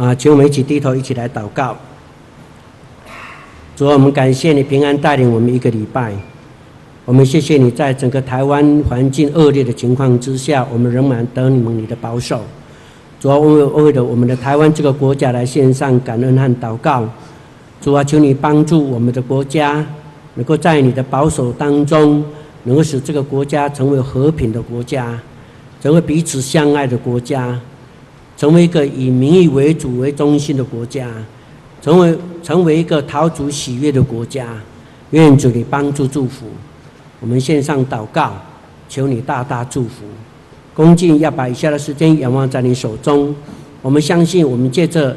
啊，请我们一起低头，一起来祷告。主，我们感谢你平安带领我们一个礼拜。我们谢谢你在整个台湾环境恶劣的情况之下，我们仍然得你们你的保守。主啊，我们为了我们的台湾这个国家来献上感恩和祷告。主啊，求你帮助我们的国家，能够在你的保守当中，能够使这个国家成为和平的国家，成为彼此相爱的国家。成为一个以民意为主为中心的国家，成为成为一个讨主喜悦的国家，愿主你帮助祝福。我们献上祷告，求你大大祝福。恭敬要把以下的时间仰望在你手中。我们相信，我们借着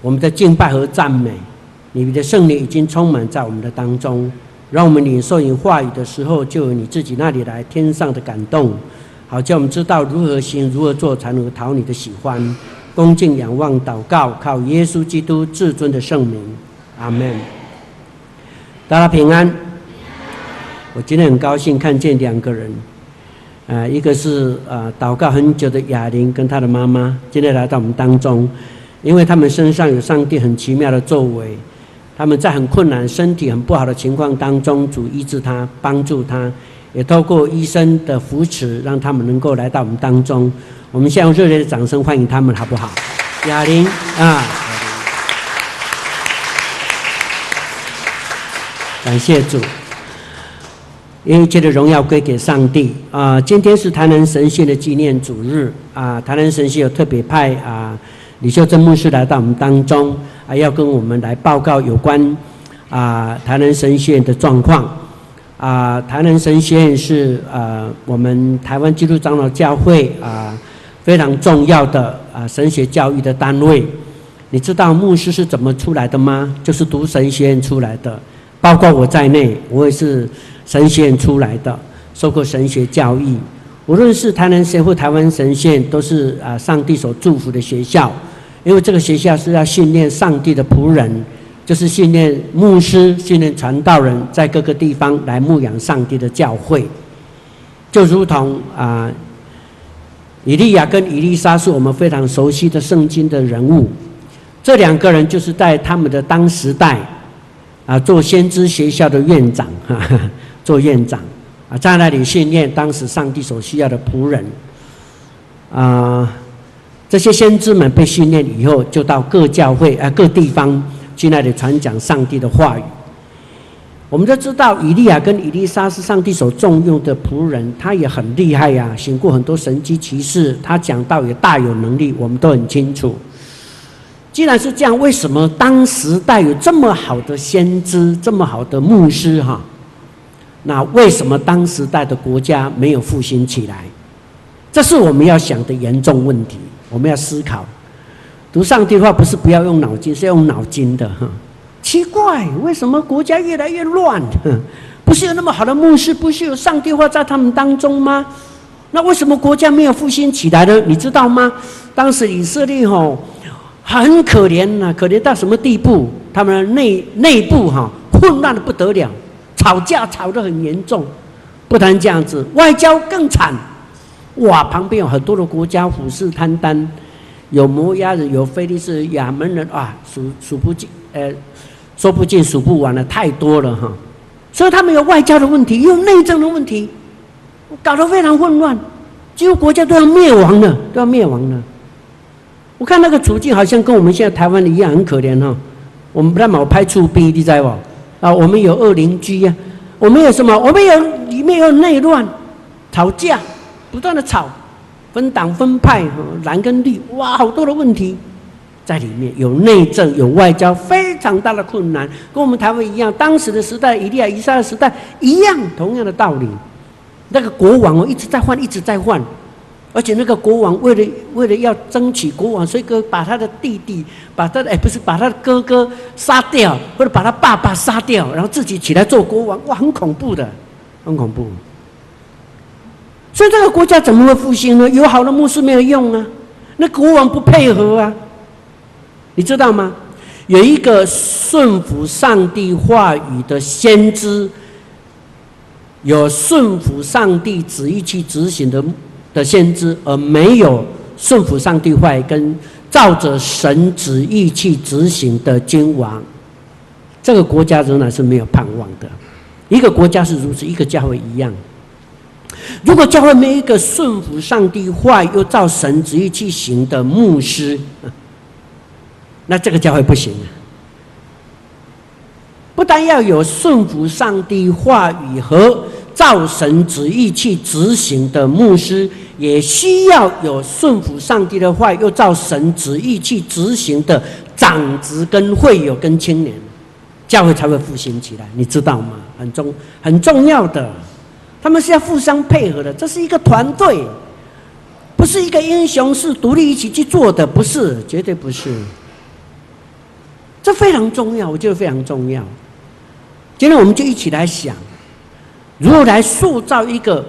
我们的敬拜和赞美，你的圣灵已经充满在我们的当中。让我们领受你话语的时候，就有你自己那里来天上的感动。好，叫我们知道如何行、如何做，才能讨你的喜欢。恭敬仰望、祷告，靠耶稣基督至尊的圣名，阿门。大家平安。我今天很高兴看见两个人，啊，一个是啊祷告很久的雅玲跟她的妈妈，今天来到我们当中，因为他们身上有上帝很奇妙的作为，他们在很困难、身体很不好的情况当中，主医治他，帮助他。也透过医生的扶持，让他们能够来到我们当中。我们先用热烈的掌声欢迎他们，好不好？雅玲啊，感谢主，因为一切的荣耀归给上帝啊！今天是台南神学的纪念主日啊！台南神学有特别派啊李秀珍牧师来到我们当中啊，要跟我们来报告有关啊台南神学的状况。啊，台南神学院是啊，我们台湾基督长老教会啊非常重要的啊神学教育的单位。你知道牧师是怎么出来的吗？就是读神学院出来的，包括我在内，我也是神学院出来的，受过神学教育。无论是台南神或台湾神学院，都是啊上帝所祝福的学校，因为这个学校是要训练上帝的仆人。就是训练牧师、训练传道人，在各个地方来牧养上帝的教会，就如同啊，以利亚跟以利沙是我们非常熟悉的圣经的人物。这两个人就是在他们的当时代啊，做先知学校的院长，哈哈，做院长啊，在那里训练当时上帝所需要的仆人啊。这些先知们被训练以后，就到各教会啊、各地方。进来的传讲上帝的话语。我们都知道，以利亚跟以利沙是上帝所重用的仆人，他也很厉害呀，行过很多神迹奇事。他讲道也大有能力，我们都很清楚。既然是这样，为什么当时代有这么好的先知，这么好的牧师？哈，那为什么当时代的国家没有复兴起来？这是我们要想的严重问题，我们要思考。读上帝的话不是不要用脑筋，是要用脑筋的哈。奇怪，为什么国家越来越乱？不是有那么好的牧师，不是有上帝话在他们当中吗？那为什么国家没有复兴起来呢？你知道吗？当时以色列吼很可怜呐，可怜到什么地步？他们内内部哈混乱的不得了，吵架吵得很严重。不单这样子，外交更惨。哇，旁边有很多的国家虎视眈眈。有摩押人，有非利士、亚门人，啊，数数不尽，呃，说不尽数不完了，太多了哈。所以他们有外交的问题，有内政的问题，搞得非常混乱，几乎国家都要灭亡了，都要灭亡了。我看那个处境好像跟我们现在台湾的一样，很可怜哈。我们不但冇拍出兵，你知不？啊，我们有恶邻居呀，我们有什么？我们有里面有内乱，吵架，不断的吵。分党分派，蓝跟绿，哇，好多的问题在里面，有内政，有外交，非常大的困难，跟我们台湾一样，当时的时代，以利亚、以利沙的时代一样，同样的道理。那个国王哦，一直在换，一直在换，而且那个国王为了为了要争取国王，所以哥把他的弟弟，把他的哎不是把他的哥哥杀掉，或者把他爸爸杀掉，然后自己起来做国王，哇，很恐怖的，很恐怖。所以这个国家怎么会复兴呢？有好的牧师没有用啊，那国王不配合啊，你知道吗？有一个顺服上帝话语的先知，有顺服上帝旨意去执行的的先知，而没有顺服上帝话语跟照着神旨意去执行的君王，这个国家仍然是没有盼望的。一个国家是如此，一个教会一样。如果教会没一个顺服上帝话又照神旨意去行的牧师，那这个教会不行。不但要有顺服上帝话语和照神旨意去执行的牧师，也需要有顺服上帝的话又照神旨意去执行的长子跟会友跟青年，教会才会复兴起来。你知道吗？很重很重要的。他们是要互相配合的，这是一个团队，不是一个英雄是独立一起去做的，不是，绝对不是。这非常重要，我觉得非常重要。今天我们就一起来想，如何来塑造一个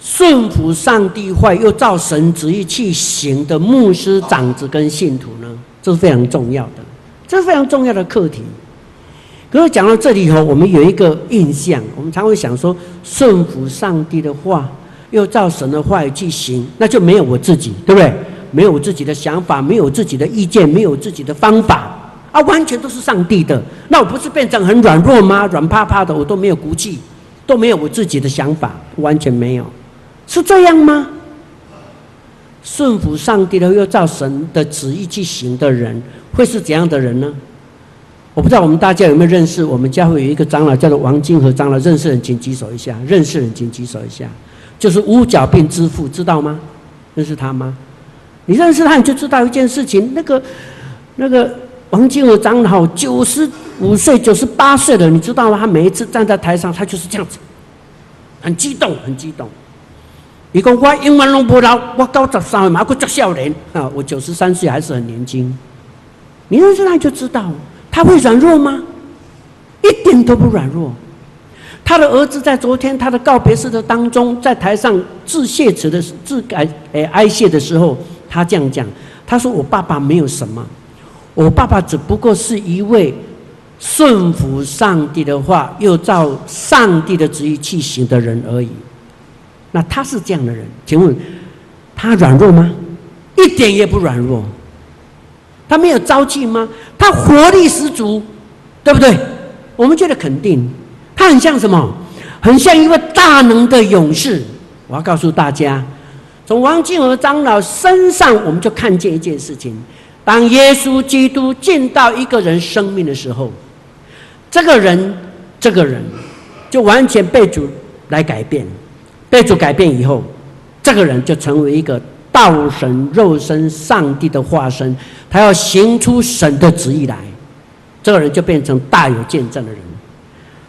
顺服上帝坏又照神旨意去行的牧师、长子跟信徒呢？这是非常重要的，这是非常重要的课题。可是讲到这里以后，我们有一个印象，我们常会想说，顺服上帝的话，又照神的话语去行，那就没有我自己，对不对？没有我自己的想法，没有自己的意见，没有自己的方法，啊，完全都是上帝的。那我不是变成很软弱吗？软趴趴的，我都没有骨气，都没有我自己的想法，完全没有，是这样吗？顺服上帝的又照神的旨意去行的人，会是怎样的人呢？我不知道我们大家有没有认识？我们教会有一个长老叫做王金和长老，认识人请举手一下。认识人请举手一下，就是五角病之父，知道吗？认识他吗？你认识他，你就知道一件事情。那个那个王金和长老九十五岁、九十八岁了，你知道吗？他每一次站在台上，他就是这样子，很激动，很激动。你讲我英文拢不老，我九十三岁嘛，我做少年啊，我九十三岁还是很年轻。你认识他，就知道。他会软弱吗？一点都不软弱。他的儿子在昨天他的告别式的当中，在台上致谢词的致哀诶哀谢的时候，他这样讲：“他说我爸爸没有什么，我爸爸只不过是一位顺服上帝的话，又照上帝的旨意去行的人而已。”那他是这样的人，请问他软弱吗？一点也不软弱。他没有朝气吗？他活力十足，对不对？我们觉得肯定，他很像什么？很像一位大能的勇士。我要告诉大家，从王静和长老身上，我们就看见一件事情：当耶稣基督进到一个人生命的时候，这个人，这个人就完全被主来改变。被主改变以后，这个人就成为一个。道神肉身上帝的化身，他要行出神的旨意来，这个人就变成大有见证的人，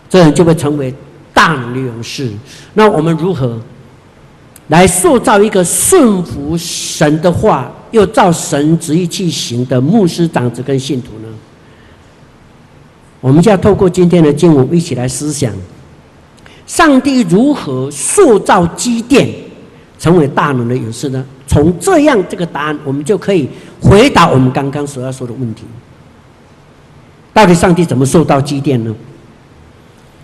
这人就会成为大能的勇士。那我们如何来塑造一个顺服神的话，又照神旨意去行的牧师、长子跟信徒呢？我们就要透过今天的经文一起来思想，上帝如何塑造基甸，成为大能的勇士呢？从这样这个答案，我们就可以回答我们刚刚所要说的问题：到底上帝怎么塑造基甸呢？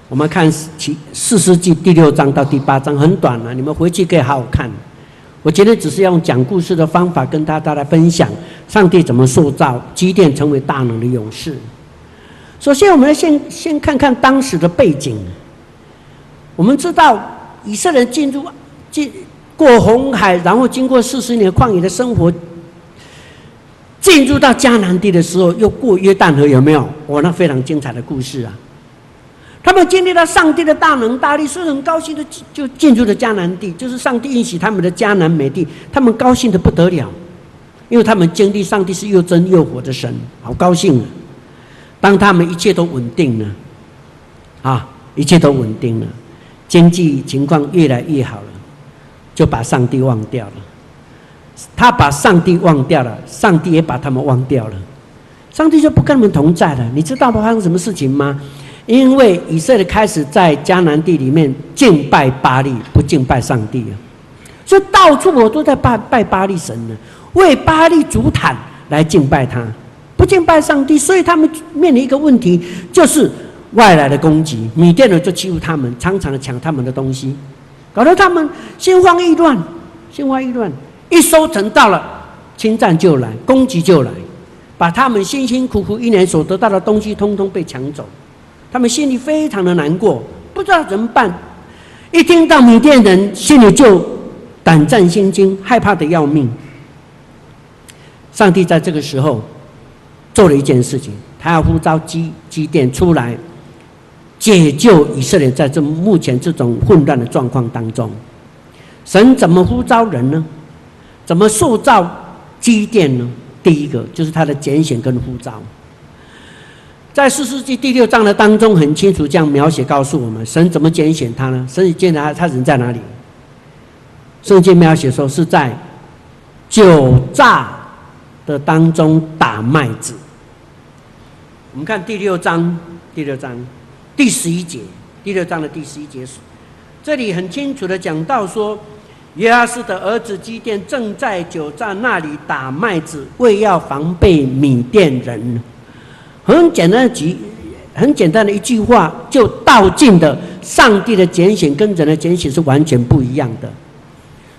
我们看其士师记第六章到第八章，很短了，你们回去可以好好看。我今天只是用讲故事的方法跟大家来分享上帝怎么塑造基甸成为大能的勇士。首先，我们要先先看看当时的背景。我们知道以色列进入进。过红海，然后经过四十年旷野的生活，进入到迦南地的时候，又过约旦河，有没有？我那非常精彩的故事啊！他们经历了上帝的大能大力，所以很高兴的就进入了迦南地，就是上帝应许他们的迦南美地，他们高兴的不得了，因为他们经历上帝是又真又活的神，好高兴啊！当他们一切都稳定了，啊，一切都稳定了，经济情况越来越好了。就把上帝忘掉了，他把上帝忘掉了，上帝也把他们忘掉了，上帝就不跟他们同在了。你知道发生什么事情吗？因为以色列开始在迦南地里面敬拜巴力，不敬拜上帝了，所以到处我都在拜拜巴力神呢，为巴力主坦来敬拜他，不敬拜上帝，所以他们面临一个问题，就是外来的攻击，米甸人就欺负他们，常常的抢他们的东西。搞得他们心慌意乱，心慌意乱。一收成到了，侵占就来，攻击就来，把他们辛辛苦苦一年所得到的东西，通通被抢走。他们心里非常的难过，不知道怎么办。一听到米甸人，心里就胆战心惊，害怕的要命。上帝在这个时候做了一件事情，他要呼召基基甸出来解救以色列，在这目前这种混乱的状况当中，神怎么呼召人呢？怎么塑造基甸呢？第一个就是他的拣选跟呼召。在四世纪第六章的当中，很清楚这样描写告诉我们，神怎么拣选他呢？神拣他，他人在哪里？圣经描写说是在酒醡的当中打麦子。我们看第六章，第六章第十一节，第六章的第十一节，这里很清楚的讲到说，约阿斯的儿子基甸正在酒站那里打麦子，为要防备米甸人。很简单的几，很简单的一句话，就道尽的上帝的拣选跟人的拣选是完全不一样的。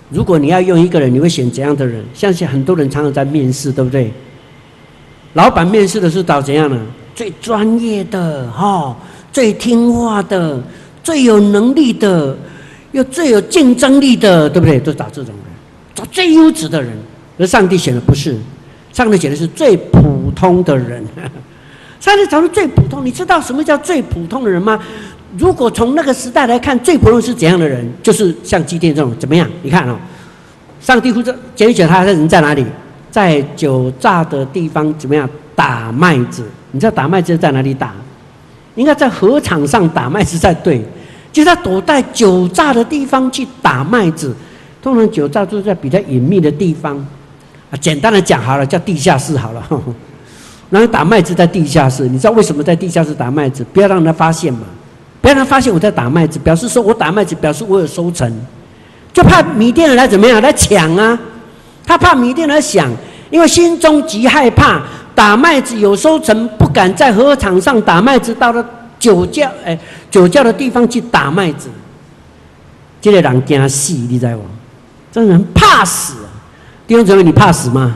如果你要用一个人，你会选怎样的人？相信很多人常常在面试，对不对？老板面试的是找怎样的？最专业的哈，最听话的，最有能力的，又最有竞争力的，对不对？都找这种人，找最优质的人。而上帝选的不是，上帝选的是最普通的人。上帝找的最普通，你知道什么叫最普通的人吗？如果从那个时代来看，最普通是怎样的人？就是像基甸这种，怎么样？你看哦，上帝呼召拣选他的人在哪里？在酒醡的地方怎么样打麦子？你知道打麦子在哪里打？应该在禾场上打麦子才对。就他躲在酒醡的地方去打麦子，通常酒醡就是在比较隐秘的地方啊。简单的讲好了，叫地下室好了。然后打麦子在地下室，你知道为什么在地下室打麦子？不要让他发现嘛，不要让他发现我在打麦子，表示说我打麦子，表示我有收成，就怕米甸人来怎么样来抢啊？他怕米甸人想，因为心中极害怕打麦子有收成，不敢在禾场上打麦子，到了酒窖哎酒窖的地方去打麦子。这个人惊死，你知道吗？这人怕死啊！弟兄姊妹，你怕死吗？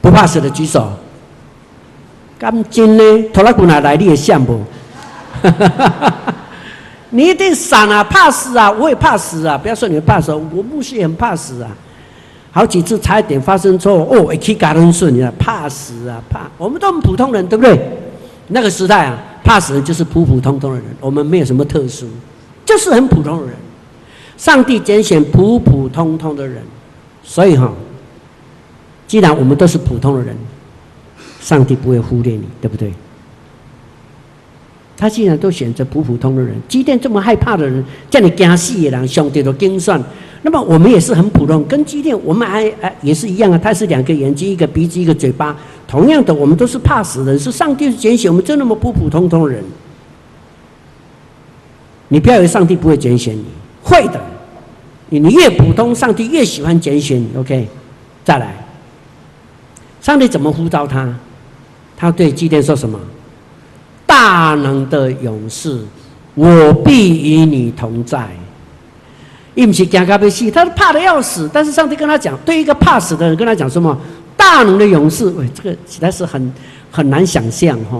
不怕死的举手。干真呢？拖拉库哪来？你也像不？你一定闪啊！怕死啊！我也怕死啊！不要说你们怕死，我牧师也很怕死啊！好几次差一点发生错误哦，一气嘎登顺，你怕死啊！怕，我们都很普通人，对不对？那个时代啊，怕死人就是普普通通的人，我们没有什么特殊，就是很普通的人。上帝拣选普普通通的人，所以哈。既然我们都是普通的人，上帝不会忽略你，对不对？他既然都选择普普通的人，基甸这么害怕的人，叫你惊死的人，上帝都精算。那么我们也是很普通，跟基甸我们还还也是一样啊。他是两个眼睛，一个鼻子，一个嘴巴。同样的，我们都是怕死的人，是上帝拣选我们，就那么普普通通的人。你不要以为上帝不会拣选你，会的。你你越普通，上帝越喜欢拣选你。OK，再来。上帝怎么呼召他？他对基甸说什么？大能的勇士，我必与你同在。伊不是惊到要死，他是怕的要死。但是上帝跟他讲，对一个怕死的人跟他讲什么？大能的勇士，喂，这个实在是很很难想象哈。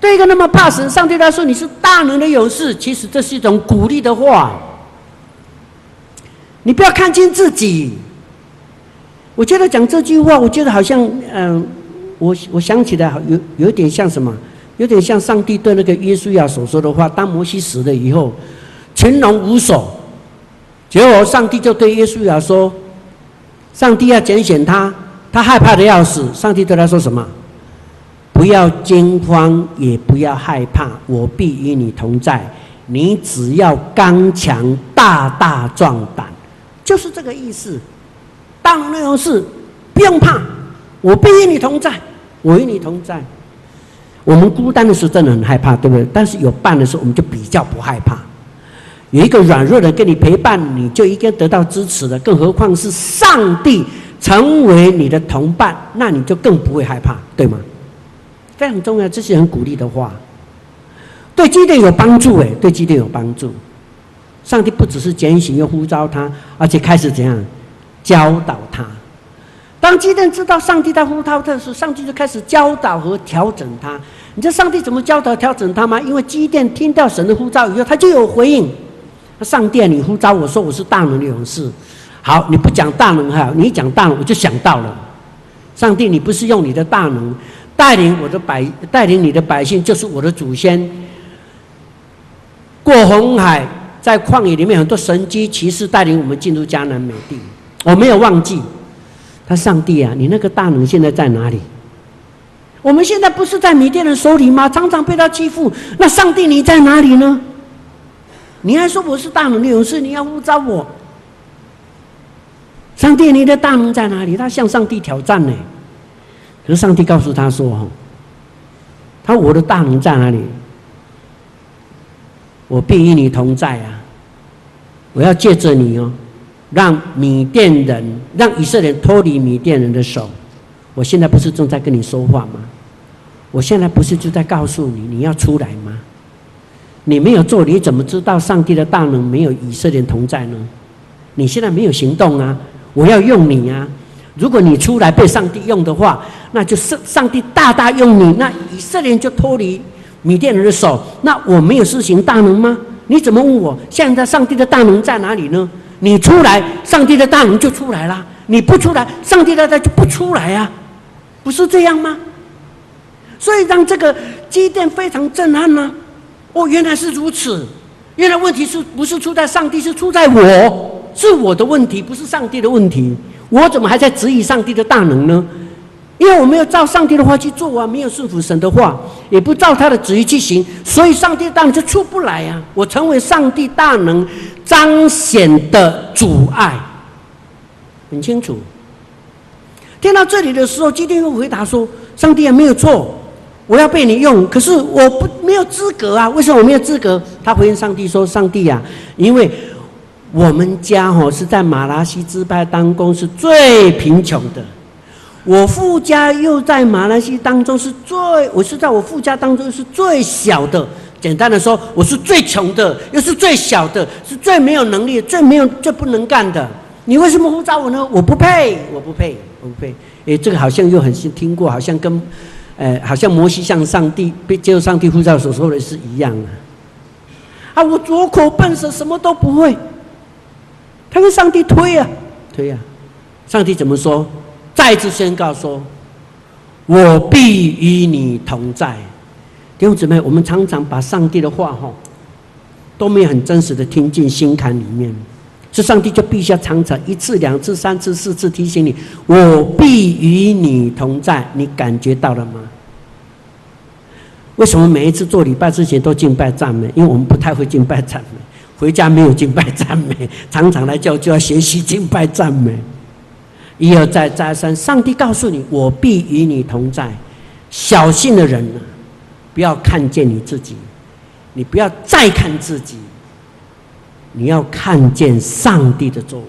对一个那么怕死，上帝他说你是大能的勇士，其实这是一种鼓励的话。你不要看轻自己。我觉得讲这句话，我觉得好像，嗯、我我想起来，有有点像什么？有点像上帝对那个约书亚所说的话。当摩西死了以后，群龙无首，结果上帝就对约书亚说：“上帝要拣选他，他害怕的要死。上帝对他说什么？不要惊慌，也不要害怕，我必与你同在。你只要刚强，大大壮胆，就是这个意思。”大能的勇士，不用怕，我必与你同在，我与你同在。我们孤单的时候真的很害怕，对不对？但是有伴的时候，我们就比较不害怕。有一个软弱的跟你陪伴，你就应该得到支持的。更何况是上帝成为你的同伴，那你就更不会害怕，对吗？非常重要，这是很鼓励的话，对基甸有帮助诶，对基甸有帮助。上帝不只是拣选又呼召他，而且开始怎样？教导他。当基甸知道上帝在呼召他的时，上帝就开始教导和调整他。你知道上帝怎么教导调整他吗？因为基甸听到神的呼召以后，他就有回应。上帝，你呼召我说我是大能的勇士。好，你不讲大能哈，你一讲大能我就想到了。上帝，你不是用你的大能带领我的百带领你的百姓，就是我的祖先过红海，在旷野里面很多神机奇士带领我们进入迦南美地。我没有忘记。他上帝啊，你那个大能现在在哪里？我们现在不是在米甸人手里吗？常常被他欺负。那上帝你在哪里呢？你还说我是大能的勇士，你要呼召我？上帝，你的大能在哪里？他向上帝挑战呢。可是上帝告诉他说：“哦，他我的大能在哪里？我必与你同在啊！我要借着你哦。”让米甸人，让以色列人脱离米甸人的手。我现在不是正在跟你说话吗？我现在不是就在告诉你，你要出来吗？你没有做，你怎么知道上帝的大能没有以色列同在呢？你现在没有行动啊！我要用你啊！如果你出来被上帝用的话，那就是上帝大大用你，那以色列人就脱离米甸人的手。那我没有施行大能吗？你怎么问我？现在上帝的大能在哪里呢？你出来，上帝的大能就出来啦；你不出来，上帝的大就不出来呀，不是这样吗？所以让这个积淀非常震撼呢。哦，原来是如此，原来问题是不是出在上帝，是出在我，是我的问题，不是上帝的问题。我怎么还在质疑上帝的大能呢？因为我没有照上帝的话去做啊，没有顺服神的话，也不照他的旨意去行，所以上帝的大能就出不来啊。我成为上帝大能彰显的阻碍，很清楚。听到这里的时候，基甸又回答说：“上帝也没有错，我要被你用，可是我不没有资格啊。为什么我没有资格？”他回应上帝说：“上帝呀，因为我们家哈是在马拉西支派当中是最贫穷的。”我父家又在马来西亚当中是最，我是在我父家当中是最小的。简单的说，我是最穷的，又是最小的，是最没有能力、最没有、最不能干的。你为什么呼召我呢？我不配，我不配，我不配。诶，这个好像又很新听过，好像跟，呃，好像摩西向上帝被接受上帝呼召所说的是一样的。啊，我拙口笨舌，什么都不会。他跟上帝推啊，推啊，上帝怎么说？再次宣告说：“我必与你同在。”弟兄姊妹，我们常常把上帝的话吼，都没有很真实的听进心坎里面，这上帝就必须要常常一次、两次、三次、四次提醒你：“我必与你同在。”你感觉到了吗？为什么每一次做礼拜之前都敬拜赞美？因为我们不太会敬拜赞美，回家没有敬拜赞美，常常来教就要学习敬拜赞美。一而再，再而三，上帝告诉你：“我必与你同在。”小信的人，不要看见你自己，你不要再看自己，你要看见上帝的作为，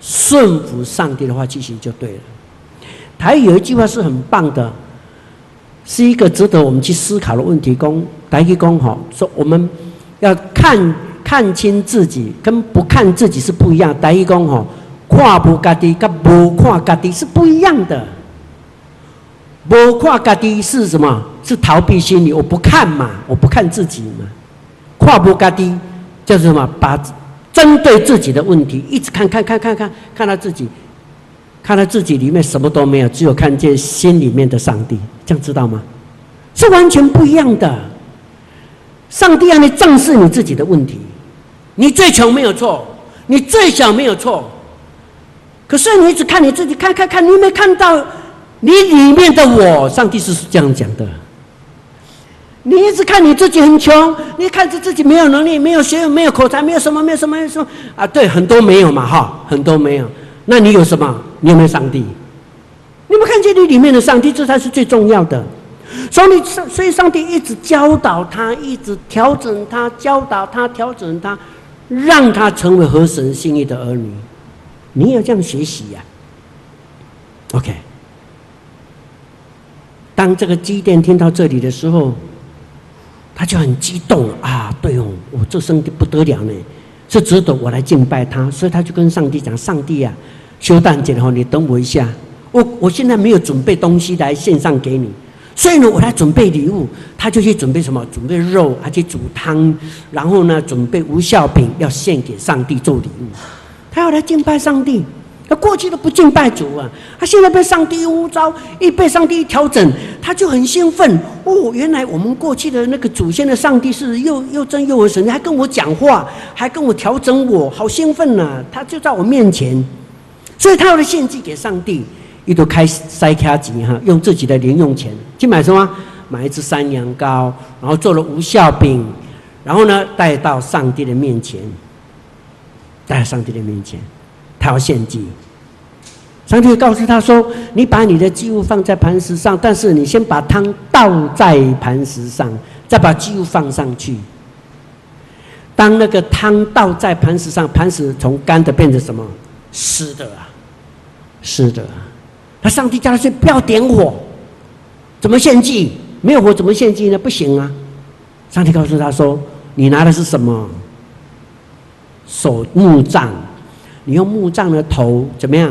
顺服上帝的话去行就对了。台语有一句话是很棒的，是一个值得我们去思考的问题。公台语公吼说，我们要看看清自己，跟不看自己是不一样。台语公吼。看不家己跟不看家己是不一样的。不看家己是什么？是逃避心理。我不看嘛，我不看自己嘛。看不家己就是什么？把针对自己的问题一直看，看，看，看，看，看到自己，看到自己里面什么都没有，只有看见心里面的上帝。这样知道吗？是完全不一样的。上帝让你正视你自己的问题。你最穷没有错，你最小没有错。可是你只看你自己，看看看，你有没有看到你里面的我？上帝是这样讲的。你一直看你自己很穷，你看着自己没有能力、没有学问、没有口才、没有什么、没有什么、没有什么啊？对，很多没有嘛，哈，很多没有。那你有什么？你有没有上帝？你有没有看见你里面的上帝？这才是最重要的。所以，所以上帝一直教导他，一直调整他，教导他，调整他，让他成为合神心意的儿女。你也要这样学习呀，OK。当这个机电听到这里的时候，他就很激动啊！对哦，我这上帝不得了呢，是值得我来敬拜他，所以他就跟上帝讲：“上帝呀，修蛋姐哈，你等我一下，我我现在没有准备东西来献上给你，所以呢，我来准备礼物。他就去准备什么？准备肉，还去煮汤，然后呢，准备无酵饼要献给上帝做礼物。他要来敬拜上帝。他过去都不敬拜主啊，他现在被上帝呼召，一被上帝一调整，他就很兴奋。哦，原来我们过去的那个祖先的上帝是又又真又神，还跟我讲话，还跟我调整我，好兴奋呐、他就在我面前。所以他要来献祭给上帝，一度开塞卡吉哈，用自己的零用钱去买什么？买一只山羊羔，然后做了无酵饼，然后呢带到上帝的面前，在上帝的面前，他要献祭。上帝告诉他说：“你把你的祭物放在磐石上，但是你先把汤倒在磐石上，再把祭物放上去。当那个汤倒在磐石上，磐石从干的变成什么？湿的啊！”湿的，那上帝叫他说：“不要点火，怎么献祭？没有火怎么献祭呢？不行啊！”上帝告诉他说：“你拿的是什么？手木杖，你用木杖的头怎么样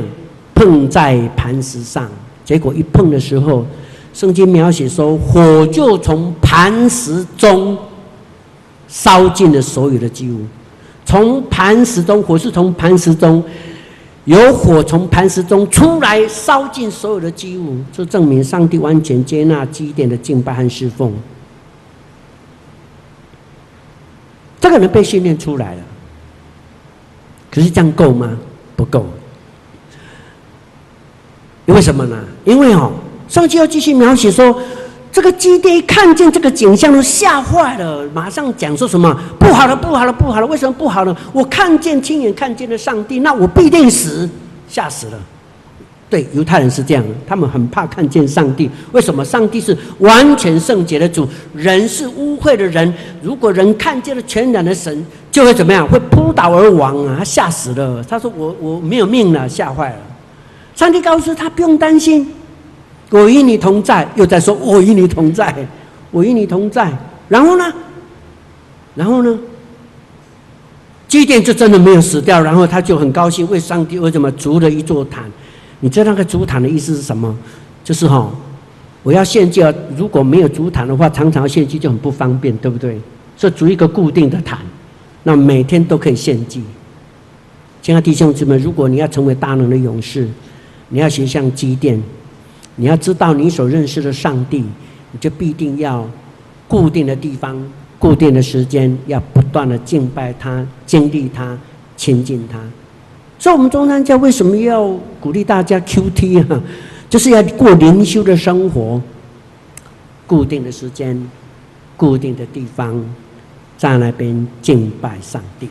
碰在磐石上？结果一碰的时候，圣经描写说，火就从磐石中烧尽了所有的祭物。从磐石中，火是从磐石中。”有火从磐石中出来，烧尽所有的祭物，这证明上帝完全接纳基甸的敬拜和侍奉。这个人被训练出来了，可是这样够吗？不够。为什么呢？因为哦，上期要继续描写说。这个基甸一看见这个景象都吓坏了，马上讲说什么不好了，不好了，不好了！为什么不好了？我看见亲眼看见了上帝，那我必定死，吓死了。对，犹太人是这样，他们很怕看见上帝。为什么？上帝是完全圣洁的主，人是污秽的人。如果人看见了全然的神，就会怎么样？会扑倒而亡啊！他吓死了。他说：“我我没有命了，吓坏了。”上帝告诉他不用担心。我与你同在，又在说，我与你同在，我与你同在。然后呢？然后呢？基甸就真的没有死掉，然后他就很高兴，为上帝为什么筑了一座坛？你知道那个筑坛的意思是什么？就是哈、我要献祭，如果没有筑坛的话，常常献祭就很不方便，对不对？所以筑一个固定的坛，那每天都可以献祭。亲爱的弟兄姊妹，如果你要成为大能的勇士，你要学像基甸。你要知道，你所认识的上帝，你就必定要固定的地方、固定的时间，要不断的敬拜他、经历他、亲近他。所以，我们中山教为什么要鼓励大家 QT 啊？就是要过灵修的生活，固定的时间、固定的地方，在那边敬拜上帝。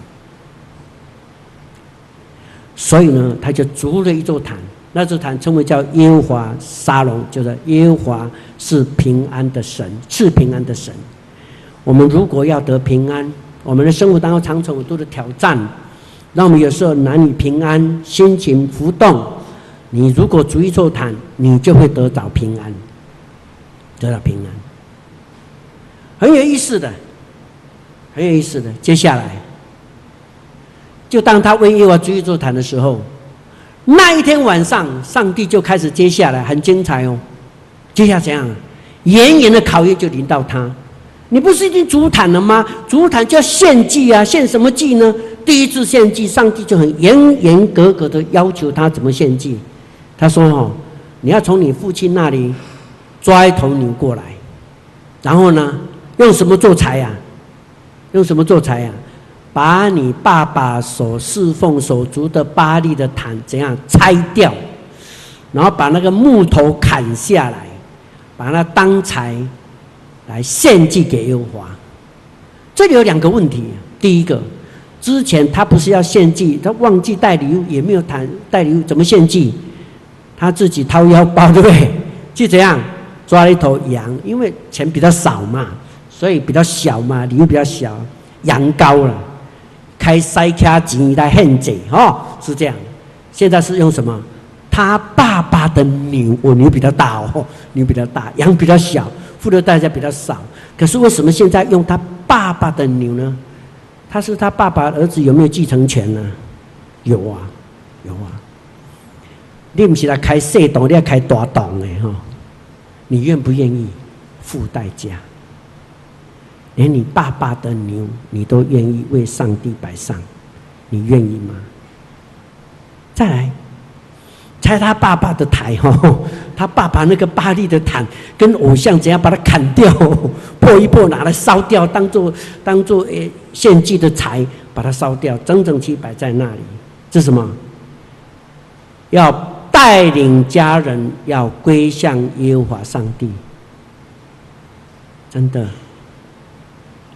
所以呢，他就筑了一座坛。那座坛称为叫耶和华沙龙，就是耶和华是平安的神，是平安的神。我们如果要得平安，我们的生活当中常常有很多的挑战，让我们有时候男女平安，心情浮动。你如果逐一座坛，你就会得到平安，得到平安。很有意思的，很有意思的。接下来，就当他为耶和华筑一座坛的时候。那一天晚上，上帝就开始接下来很精彩哦。接下来怎样？严严的考验就临到他。你不是已经筑坛了吗？筑坛就要献祭啊，献什么祭呢？第一次献祭，上帝就很严严格格的要求他怎么献祭。他说：“哦，你要从你父亲那里抓一头牛过来，然后呢，用什么做柴呀？用什么做柴呀？”把你爸爸所侍奉所筑的巴力的坛怎样拆掉，然后把那个木头砍下来，把它当柴来献祭给耶和华。这里有两个问题：第一个，之前他不是要献祭，他忘记带礼物，也没有谈带礼物，怎么献祭？他自己掏腰包，对不对？就这样抓了一头羊，因为钱比较少嘛，所以比较小嘛，礼物比较小，羊羔了。开塞卡吉来献祭，哦，是这样。现在是用什么？他爸爸的牛，我牛比较大哦，牛比较大，羊比较小，付的代价比较少。可是为什么现在用他爸爸的牛呢？他是他爸爸儿子，有没有继承权呢？有啊，有啊。你不是来开小洞，你要开大洞的哈。你愿不愿意付代价？连你爸爸的牛，你都愿意为上帝摆上，你愿意吗？再来，拆他爸爸的台哈，他爸爸那个巴力的坛跟偶像怎样把它砍掉，破一破拿来烧掉，当做当做诶献祭的柴，把它烧掉，整整齐摆在那里，这是什么？要带领家人要归向耶和华上帝，真的。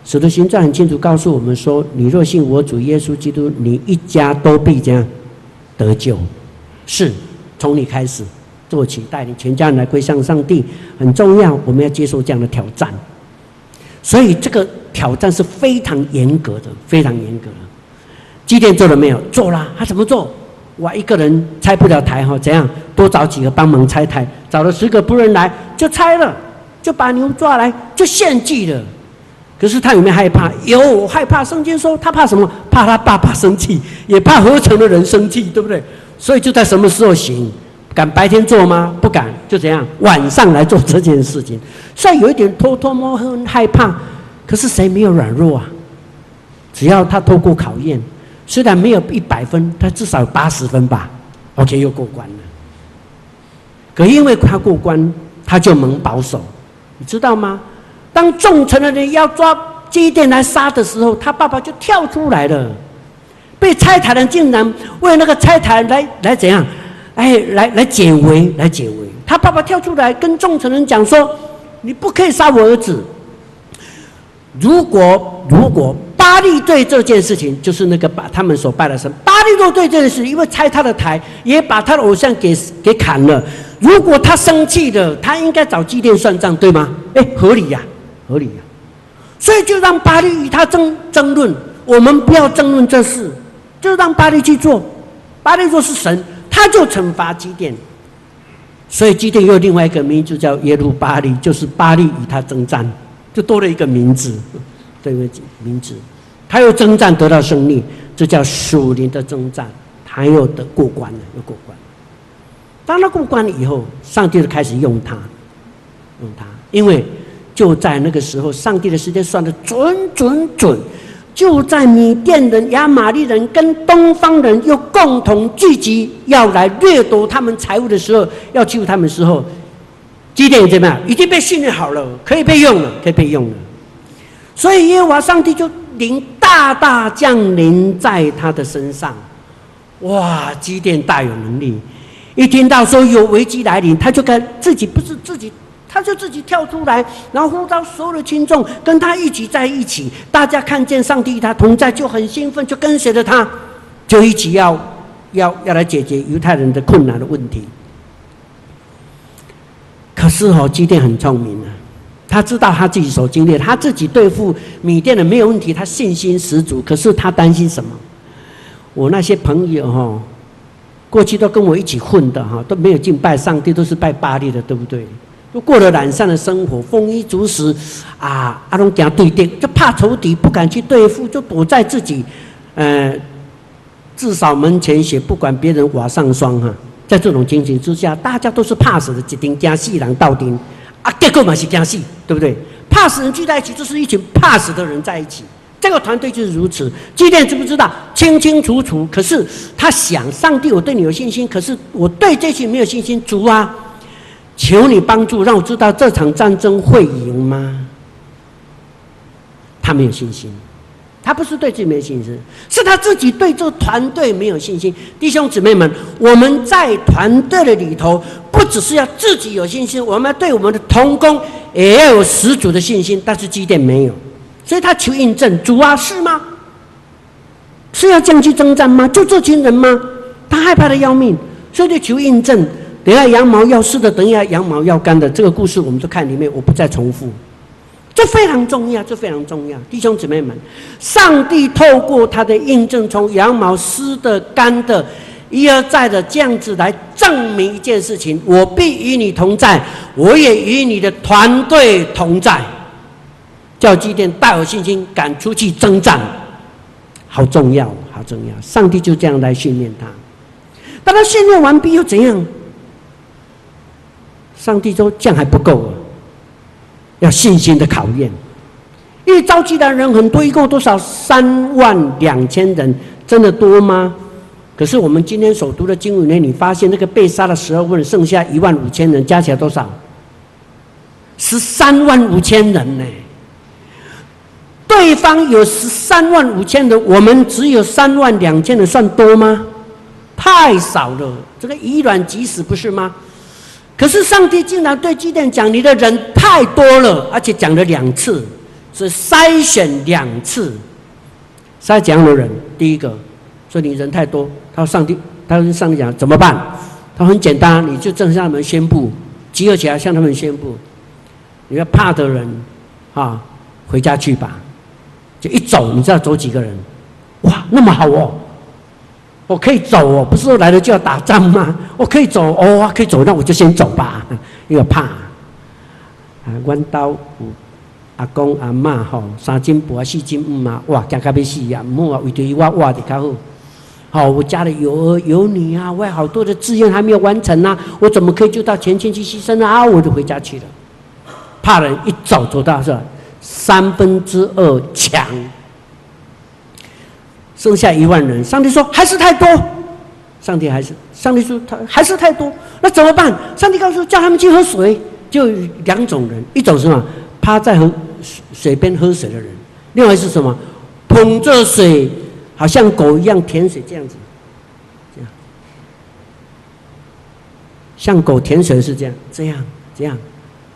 使徒行传很清楚告诉我们说：你若信我主耶稣基督，你一家都必这样得救。是，从你开始做起，带领全家人来归向上帝，很重要。我们要接受这样的挑战。所以这个挑战是非常严格的，非常严格的。基甸做了没有？做了。他怎么做？我一个人拆不了台哈，怎样？多找几个帮忙拆台，找了十个仆人来就拆了，就把牛抓来就献祭了。可是他有没有害怕？有害怕。圣经说他怕什么？怕他爸爸生气，也怕合成的人生气，对不对？所以就在什么时候行？敢白天做吗？不敢，就怎样？晚上来做这件事情。虽然有一点偷偷摸摸害怕，可是谁没有软弱啊？只要他透过考验，虽然没有一百分，他至少有八十分吧。OK，又过关了。可因为他过关，他就蒙保守，你知道吗？当众城的人要抓基甸来杀的时候，他爸爸就跳出来了。被拆台的竟然为那个拆台来来怎样？哎，来来解围，来解围。他爸爸跳出来跟众臣人讲说：“你不可以杀我儿子。如果如果巴力对这件事情，就是那个把他们所拜的神，巴力若对这件事，因为拆他的台，也把他的偶像给给砍了。如果他生气了，他应该找祭奠算账，对吗？哎，合理呀、”合理呀、所以就让巴力与他争争论。我们不要争论这事，就让巴力去做。巴力若是神，他就惩罚基甸。所以基甸又另外一个名字叫耶路巴力，就是巴力与他征战，就多了一个名字，对不对？名字，他又征战得到胜利，这叫属灵的征战，他又得过关了，又过关。当他过关了以后，上帝就开始用他，用他，因为。就在那个时候，上帝的时间算得准准准。就在米甸人、亚玛力人跟东方人又共同聚集，要来掠夺他们财物的时候，要欺负他们的时候，基甸怎么样？已经被训练好了，可以被用了，可以被用了。所以耶和华上帝就临大大降临在他的身上。哇！基甸大有能力，一听到说有危机来临，他就跟自己不是自己。他就自己跳出来，然后呼召所有的群众跟他一起在一起。大家看见上帝与他同在，就很兴奋，就跟随着他，就一起要要要来解决犹太人的困难的问题。可是哦，基甸很聪明啊，他知道他自己所经历，他自己对付米甸的没有问题，他信心十足。可是他担心什么？我那些朋友哈，过去都跟我一起混的哈，都没有敬拜上帝，都是拜巴力的，对不对？都过了懒散的生活，丰衣足食，啊，阿龙讲对对，就怕仇敌，不敢去对付，就躲在自己，呃，至少门前雪，不管别人瓦上霜哈。在这种情形之下，大家都是怕死的，一定惊死人到底啊，结果嘛是惊死，对不对？怕死人聚在一起，就是一群怕死的人在一起。这个团队就是如此。基甸知不知道？清清楚楚。可是他想，上帝，我对你有信心，可是我对这些没有信心，主啊。求你帮助，让我知道这场战争会赢吗？他没有信心，他不是对自己没有信心，是他自己对这个团队没有信心。弟兄姊妹们，我们在团队的里头，不只是要自己有信心，我们要对我们的同工也要有十足的信心。但是基甸没有，所以他求印证：主啊，是吗？是要这样去征战吗？就这群人吗？他害怕的要命，所以就求印证。等下羊毛要湿的，等下羊毛要干的，这个故事我们都看里面，我不再重复。这非常重要，这非常重要，弟兄姊妹们，上帝透过他的印证，从羊毛湿的、干的，一而再的这样子来证明一件事情：我必与你同在，我也与你的团队同在。叫基甸大有信心，敢出去征战，好重要，好重要。上帝就这样来训练他。当他训练完毕又怎样？上帝说这样还不够啊，要信心的考验。因为召集的人很多，一共多少？三万两千人，真的多吗？可是我们今天所读的经文里，你发现那个被杀的十二万，剩下一万五千人，加起来多少？十三万五千人呢？对方有十三万五千人，我们只有三万两千人，算多吗？太少了，这个以卵击石，不是吗？可是上帝竟然对基甸讲：“你的人太多了，而且讲了两次，是筛选两次。筛讲的人，第一个说你人太多，他说上帝，他跟上帝讲怎么办？他说很简单，你就正向他们宣布，集合起来向他们宣布，你要怕的人啊，回家去吧。就一走，你知道走几个人？哇，那么好哦。”我可以走哦，不是说来了就要打仗吗？我可以走哦，可以走，那我就先走吧，因为怕。啊，阮兜阿公阿嬷吼，三金婆四金姆嘛，哇，惊到要死呀！唔好啊，为着伊我活得较好。好，我家里有儿有女啊，我有好多的志愿还没有完成啊，我怎么可以就到前线去牺牲啊？我就回家去了。怕人一走走到这三分之二强。剩下一万人，上帝说还是太多，上帝还是上帝说他还是太多，那怎么办？上帝告诉叫他们去喝水，就两种人，一种是什么？趴在河水边喝水的人，另外是什么？捧着水，好像狗一样舔水这样子，这样，像狗舔水是这样，这样，这样，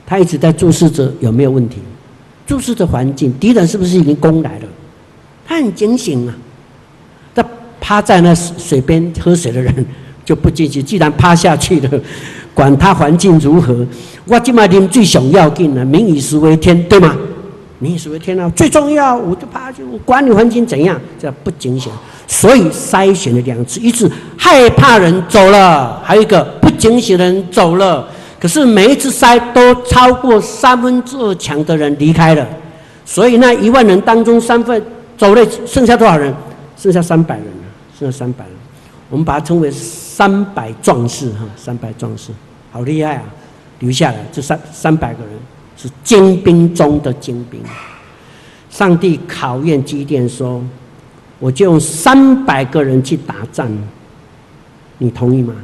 他一直在注视着有没有问题，注视着环境，敌人是不是已经攻来了？他很警醒啊。趴在那水边喝水的人就不进去。既然趴下去了，管他环境如何，我今麦啉最想要紧了。民以食为天，对吗？民以食为天啊，最重要。我就趴下去，我管你环境怎样，这不警醒。所以筛选了两次，一次害怕人走了，还有一个不警醒的人走了。可是每一次筛都超过三分之二强的人离开了，所以那一万人当中三分走了，剩下多少人？剩下三百人。剩下三百人，我们把它称为三百壮士哈，三百壮士，好厉害啊！留下来这三三百个人是精兵中的精兵。上帝考验基甸说：“我就用三百个人去打仗，你同意吗？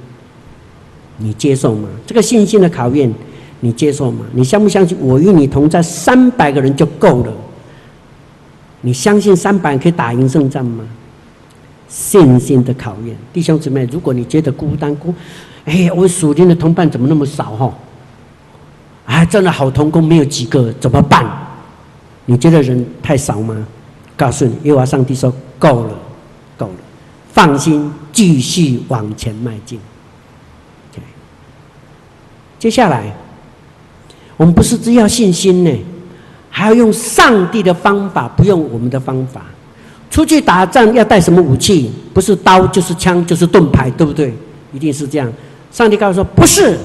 你接受吗？这个信心的考验，你接受吗？你相不相信我与你同在，三百个人就够了？你相信三百可以打赢胜仗吗？”信心的考验，弟兄姊妹，如果你觉得孤单孤，哎，我属灵的同伴怎么那么少哈？哎，真的好同工没有几个，怎么办？你觉得人太少吗？告诉你，耶和华上帝说够了，够了，放心，继续往前迈进。接下来，我们不是只要信心呢，还要用上帝的方法，不用我们的方法。出去打仗要带什么武器？不是刀就是枪就是盾牌，对不对？一定是这样。上帝告诉说：“不是，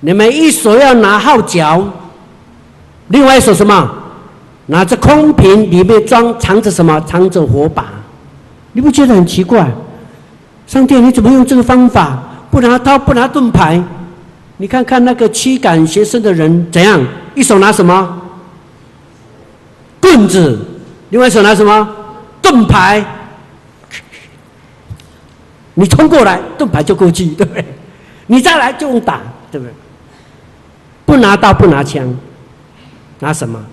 你们一手要拿号角，另外一手什么？拿着空瓶，里面装藏着什么？藏着火把。你不觉得很奇怪？上帝，你怎么用这个方法？不拿刀，不拿盾牌？你看看那个驱赶学生的人怎样？一手拿什么？棍子，另外一手拿什么？”盾牌，你冲过来，盾牌就过去，对不对？你再来就用打，对不对？不拿刀，不拿枪，拿什么？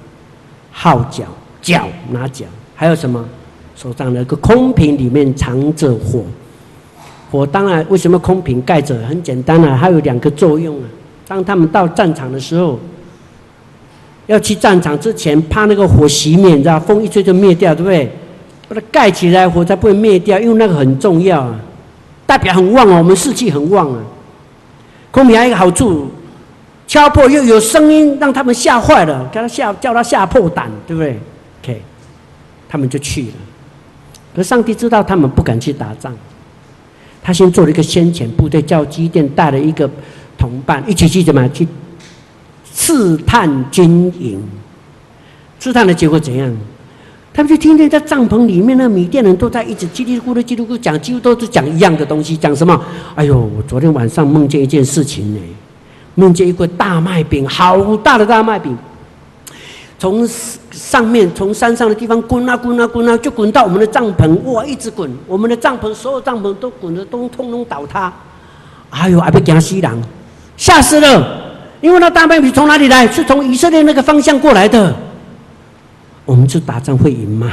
号角，角拿角，还有什么？手上那个空瓶里面藏着火，火当然为什么空瓶盖着？很简单啊，它有两个作用啊。当他们到战场的时候，要去战场之前，怕那个火熄灭，你知道，风一吹就灭掉，对不对？把它盖起来，火才不会灭掉。因为那个很重要啊，代表很旺哦，我们士气很旺啊。空瓶还有一个好处，敲破又有声音，让他们吓坏了，给他吓，叫他吓破胆，对不对？OK，他们就去了。可上帝知道他们不敢去打仗，他先做了一个先遣部队，叫基甸带了一个同伴一起去怎么去刺探军营？刺探的结果怎样？他们就听见在帐篷里面，那米甸人都在一直叽里咕噜、叽里咕噜讲，几乎都是讲一样的东西。讲什么？哎呦，我昨天晚上梦见一件事情呢，梦见一块大麦饼，好大的大麦饼，从上面从山上的地方滚啊滚啊滚啊，就滚到我们的帐篷，哇，一直滚，我们的帐篷所有帐篷都滚得都通通倒塌。哎呦，还被惊死人，吓死了！因为那大麦饼从哪里来？是从以色列那个方向过来的。我们去打仗会赢吗？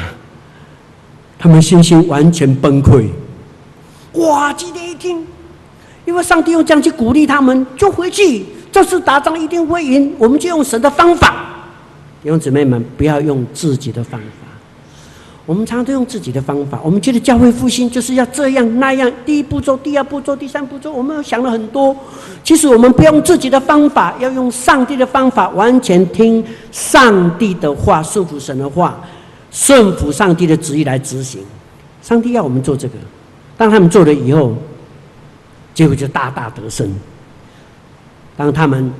他们信心完全崩溃。哇！今天一听，因为上帝用这样去鼓励他们，就回去。这次打仗一定会赢，我们就用神的方法。弟兄姊妹们，不要用自己的方法。我们常常都用自己的方法，我们觉得教会复兴就是要这样那样，第一步骤、第二步骤、第三步骤，我们想了很多。其实我们不用自己的方法，要用上帝的方法，完全听上帝的话，顺服神的话，顺服上帝的旨意来执行。上帝要我们做这个，当他们做了以后，结果就大大得胜。当他们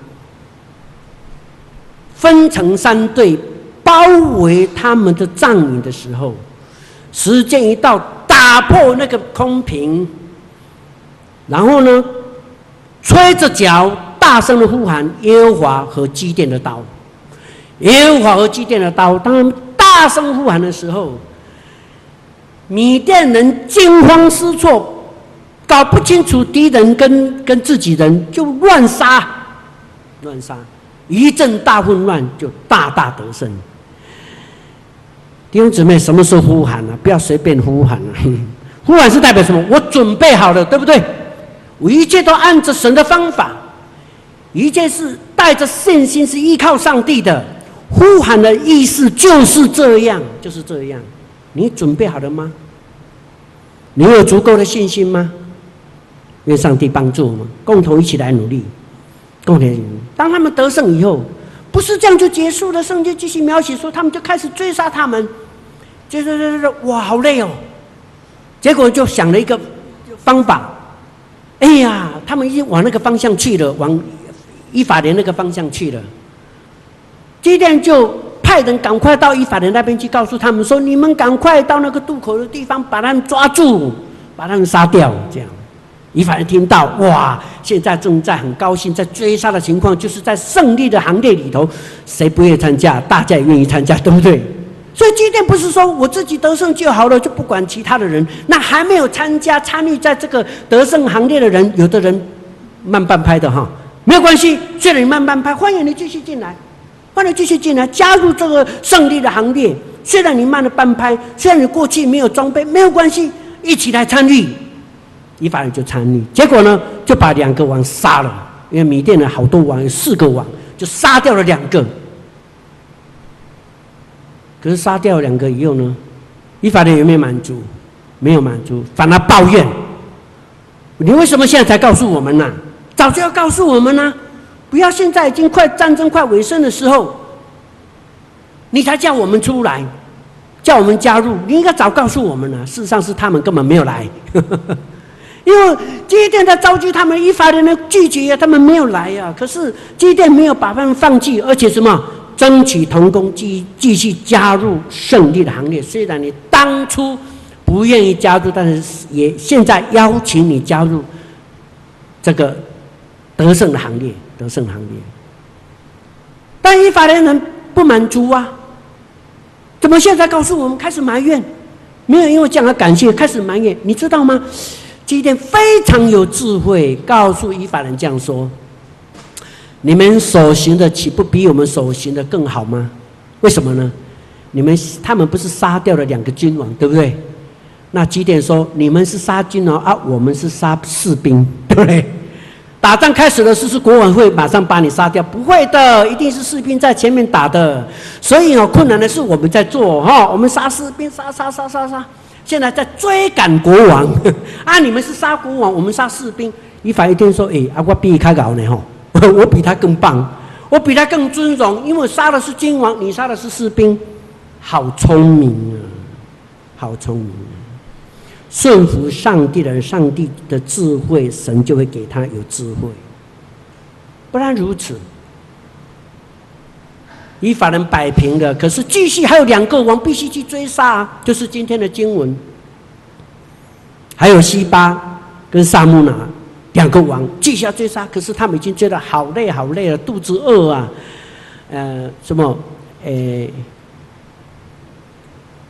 分成三队。包围他们的帐营的时候，时间一到，打破那个空瓶，然后呢，吹着脚，大声的呼喊耶和华和基甸的刀，耶和华和基甸的刀。当他们大声呼喊的时候，米甸人惊慌失措，搞不清楚敌人跟跟自己人，就乱杀，乱杀，一阵大混乱，就大大得胜。弟兄姊妹，什么时候呼喊呢、啊？不要随便呼喊啊！呼喊是代表什么？我准备好了，对不对？我一切都按着神的方法，一切是带着信心，是依靠上帝的。呼喊的意思就是这样，就是这样。你准备好了吗？你有足够的信心吗？愿上帝帮助我们，共同一起来努力。共同，当他们得胜以后，不是这样就结束了。圣经继续描写说，他们就开始追杀他们。就是就是说，哇，好累哦！结果就想了一个方法，哎呀，他们已经往那个方向去了，往以法莲那个方向去了。基甸就派人赶快到以法莲那边去，告诉他们说：“你们赶快到那个渡口的地方，把他们抓住，把他们杀掉。”这样，以法莲听到，哇，现在正在很高兴，在追杀的情况，就是在胜利的行列里头，谁不愿意参加？大家也愿意参加，对不对？所以今天不是说我自己得胜就好了，就不管其他的人。那还没有参加参与在这个得胜行列的人，有的人慢半拍的哈，没有关系。虽然你慢半拍，欢迎你继续进来，欢迎你继续进来，加入这个胜利的行列。虽然你慢了半拍，虽然你过去没有装备，没有关系，一起来参与。以法人就参与，结果呢，就把两个王杀了，因为米甸的好多王，有四个王，就杀掉了两个。可是杀掉两个以后呢，依法人有没有满足？没有满足，反而抱怨。你为什么现在才告诉我们呢、早就要告诉我们呢、不要现在已经快战争快尾声的时候，你才叫我们出来，叫我们加入。你应该早告诉我们了、啊。事实上是他们根本没有来，因为基甸在召集他们，依法莲人拒绝，他们没有来呀。可是基甸没有把他们放弃，而且什么？争取同工，继继续加入胜利的行列。虽然你当初不愿意加入，但是也现在邀请你加入这个得胜的行列。得胜行列。但以法莲人不满足啊！怎么现在告诉我们开始埋怨？没有因为这样而感谢，开始埋怨。你知道吗？基甸非常有智慧，告诉以法人这样说。你们所行的岂不比我们所行的更好吗？为什么呢？你们他们不是杀掉了两个君王，对不对？那基甸说：“你们是杀君王啊，我们是杀士兵，对不对？打仗开始的时候，是国王会马上把你杀掉，不会的，一定是士兵在前面打的。所以哦，困难的是我们在做哈，我们杀士兵，杀杀杀杀杀，现在在追赶国王 啊！你们是杀国王，我们杀士兵。以法一听说：哎，啊，我比你开搞呢吼。” 我比他更棒，我比他更尊荣，因为杀的是君王，你杀的是士兵，好聪明啊，好聪明啊！顺服上帝的人，上帝的智慧，神就会给他有智慧。不然如此，以法能摆平了。可是继续还有两个王必须去追杀啊，就是今天的经文。还有西巴跟撒慕拿两个王继续要追杀，可是他们已经追得好累好累了，肚子饿啊，呃，什么，诶，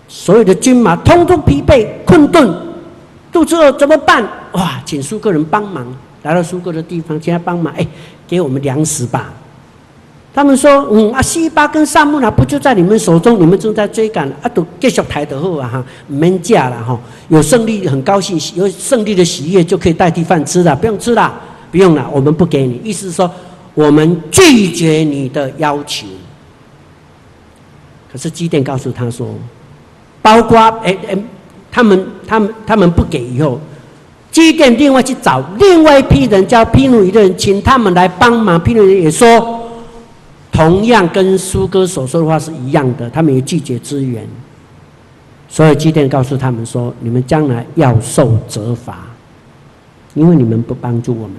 所有的军马通通疲惫困顿，肚子饿怎么办？哇，请苏格人帮忙，来到苏格的地方，请他帮忙，哎，给我们粮食吧。他们说：“嗯，啊，西巴跟撒慕拿不就在你们手中？你们正在追赶，啊，都继续抬得好啊哈，免驾了哈。有胜利很高兴，有胜利的喜悦就可以代替饭吃了，不用吃了，不用了，我们不给你。意思是说，我们拒绝你的要求。可是基甸告诉他说，包括哎哎，他们他们他们不给以后，基甸另外去找另外一批人，叫毗努伊的人，请他们来帮忙。毗努伊也说。”同样跟苏哥所说的话是一样的，他们也拒绝支援，所以基甸告诉他们说：“你们将来要受责罚，因为你们不帮助我们。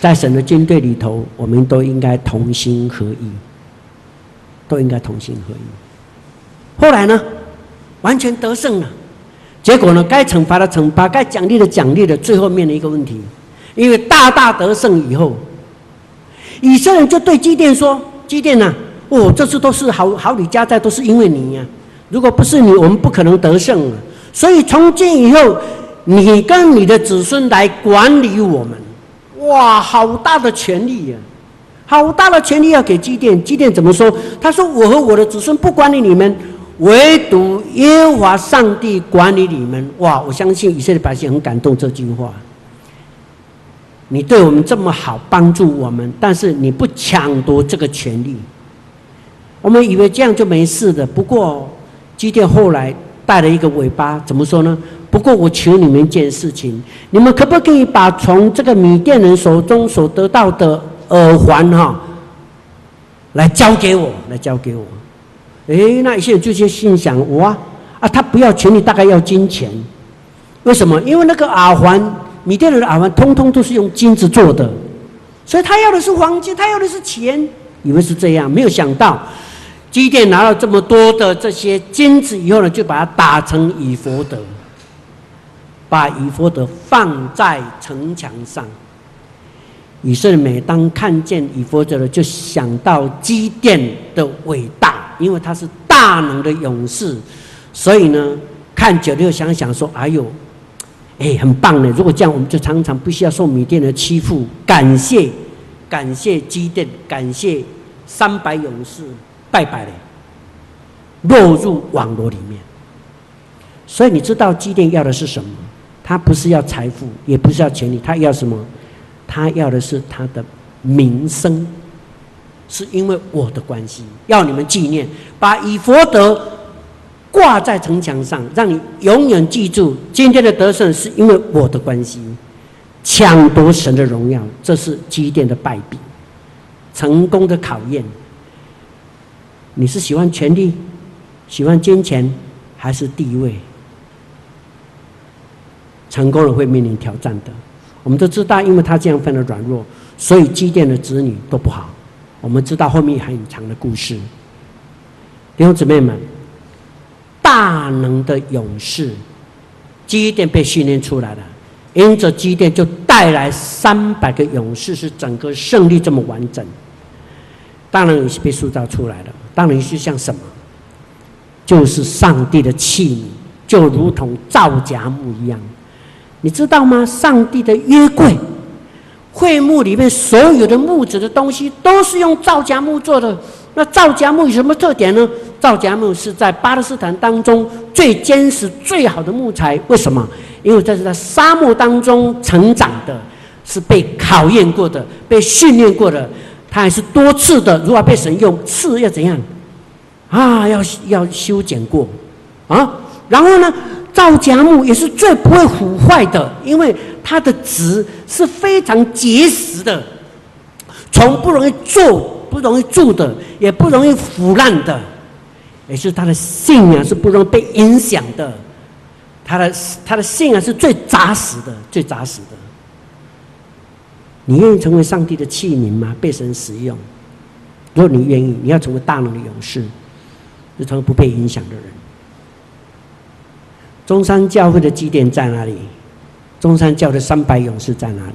在神的军队里头，我们都应该同心合意，都应该同心合意。后来呢，完全得胜了。结果呢，该惩罚的惩罚，该奖励的奖励的，最后面临一个问题，因为大大得胜以后。”以色列人就对基甸说：“基甸呐，哦，这次都是好好李家在，都是因为你呀、啊！如果不是你，我们不可能得胜了。所以从今以后，你跟你的子孙来管理我们。哇，好大的权力呀、啊！好大的权力要给基甸。基甸怎么说？他说：我和我的子孙不管理你们，唯独耶和华上帝管理你们。哇，我相信以色列百姓很感动这句话。”你对我们这么好，帮助我们，但是你不抢夺这个权利，我们以为这样就没事的。不过基甸后来带了一个尾巴，怎么说呢？不过我求你们一件事情，你们可不可以把从这个米甸人手中所得到的耳环哈，来交给我，来交给我？诶，那一些人就去心想：哇啊，他不要权利，大概要金钱。为什么？因为那个耳环。米甸人的耳环通通都是用金子做的，所以他要的是黄金，他要的是钱，以为是这样，没有想到，基甸拿了这么多的这些金子以后呢，就把它打成以弗得，把以弗得放在城墙上。以色列每当看见以弗得了，就想到基甸的伟大，因为他是大能的勇士，所以呢，看久了又想想说：“哎呦。”哎，很棒呢！如果这样，我们就常常不需要受米甸的欺负。感谢，感谢机电，感谢三百勇士，拜拜了，落入网罗里面。所以你知道机电要的是什么？他不是要财富，也不是要权力，他要什么？他要的是他的名声，是因为我的关系，要你们纪念，把以佛得。挂在城墙上，让你永远记住，今天的得胜是因为我的关系。抢夺神的荣耀，这是基甸的败笔，成功的考验。你是喜欢权力、喜欢金钱，还是地位？成功了会面临挑战的。我们都知道，因为他这样分的软弱，所以基甸的子女都不好。我们知道后面还很长的故事。弟兄姊妹们。大能的勇士，基甸被训练出来了，因着基甸就带来三百个勇士，是整个胜利这么完整。当然也是被塑造出来的，当然是像什么，就是上帝的器皿，就如同皂荚木一样，你知道吗？上帝的约柜，会幕里面所有的木质的东西都是用皂荚木做的。那皂荚木有什么特点呢？皂荚木是在巴勒斯坦当中最坚实、最好的木材。为什么？因为这是在沙漠当中成长的，是被考验过的、被训练过的。它还是多次的，如果被神用，刺要怎样？啊，要要修剪过啊。然后呢，皂荚木也是最不会腐坏的，因为它的质是非常结实的，从不容易做。不容易住的，也不容易腐烂的，也就是他的信仰是不容易被影响的。他的他的信仰是最扎实的，最扎实的。你愿意成为上帝的器皿吗？被神使用，如果你愿意，你要成为大能的勇士，就成为不被影响的人。中山教会的基点在哪里？中山教的三百勇士在哪里？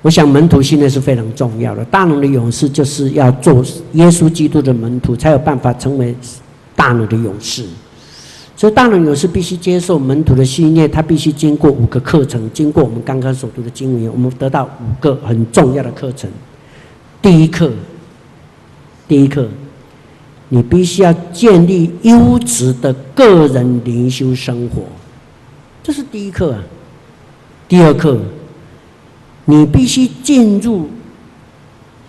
我想门徒训练是非常重要的。大能的勇士就是要做耶稣基督的门徒，才有办法成为大能的勇士。所以，大能勇士必须接受门徒的训练，他必须经过五个课程，经过我们刚刚所读的经文，我们得到五个很重要的课程。第一课，第一课，你必须要建立优质的个人灵修生活，这是第一课啊。第二课。你必须进入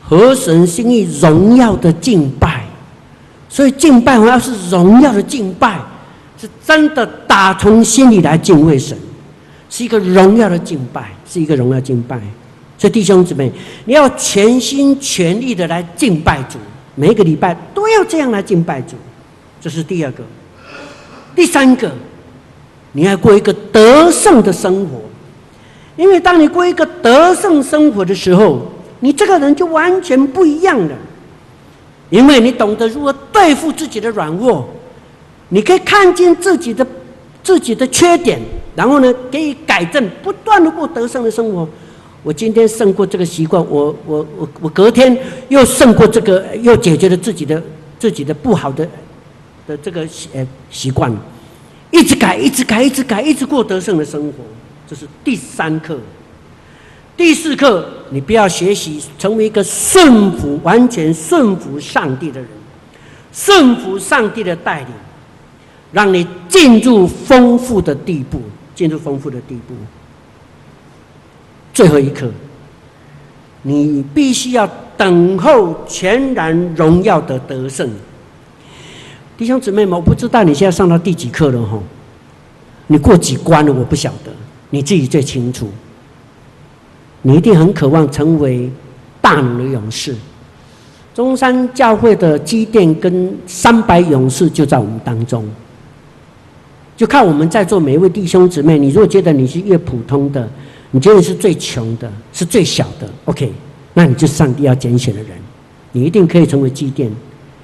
合神心意荣耀的敬拜，所以敬拜我要是荣耀的敬拜，是真的打从心里来敬畏神，是一个荣耀的敬拜，是一个荣耀敬拜。所以弟兄姊妹，你要全心全意的来敬拜主，每一个礼拜都要这样来敬拜主，这是第二个。第三个，你要过一个得胜的生活。因为当你过一个得胜生活的时候，你这个人就完全不一样了。因为你懂得如何对付自己的软弱，你可以看见自己的自己的缺点，然后呢，给予改正，不断的过得胜的生活。我今天胜过这个习惯，我我我我隔天又胜过这个，又解决了自己的自己的不好的的这个习呃习惯，一直改，一直改，一直改，一直过得胜的生活。这是第三课，第四课，你不要学习成为一个顺服、完全顺服上帝的人，顺服上帝的带领，让你进入丰富的地步，进入丰富的地步。最后一课，你必须要等候全然荣耀的得胜。弟兄姊妹们，我不知道你现在上到第几课了哈？你过几关了？我不晓得。你自己最清楚，你一定很渴望成为大能的勇士。中山教会的基甸跟三百勇士就在我们当中，就看我们在座每一位弟兄姊妹。你如果觉得你是越普通的，你觉得你是最穷的，是最小的，OK，那你就是上帝要拣选的人，你一定可以成为基甸，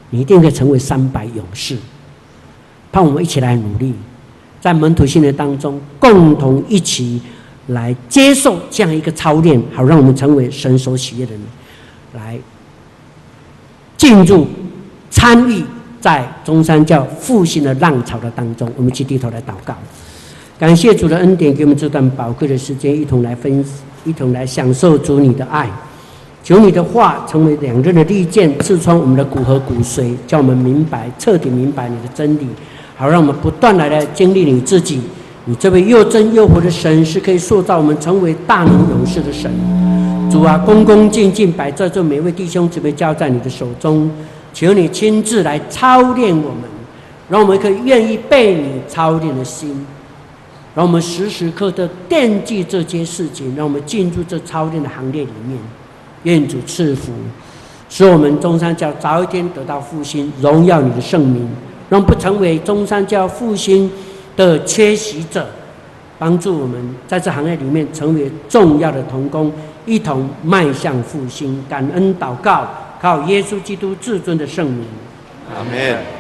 你一定可以成为三百勇士。盼我们一起来努力。在门徒训练当中，共同一起来接受这样一个操练，好让我们成为神所喜悦的人，来进入参与在中山教复兴的浪潮的当中。我们去低头来祷告，感谢主的恩典，给我们这段宝贵的时间，一同来分，一同来享受主你的爱。求你的话成为两刃的利剑，刺穿我们的骨和骨髓，叫我们明白，彻底明白你的真理。好，让我们不断来来经历你自己。你这位又真又活的神，是可以塑造我们成为大能勇士的神。主啊，恭恭敬敬摆在这每位弟兄姊妹交在你的手中，求你亲自来操练我们，让我们可以愿意被你操练的心，让我们时时刻刻惦记这些事情，让我们进入这操练的行列里面。愿主赐福，使我们中山教早一天得到复兴，荣耀你的圣名。让不成为中山教复兴的缺席者，帮助我们在这行业里面成为重要的同工，一同迈向复兴。感恩祷告，靠耶稣基督至尊的圣名。阿门。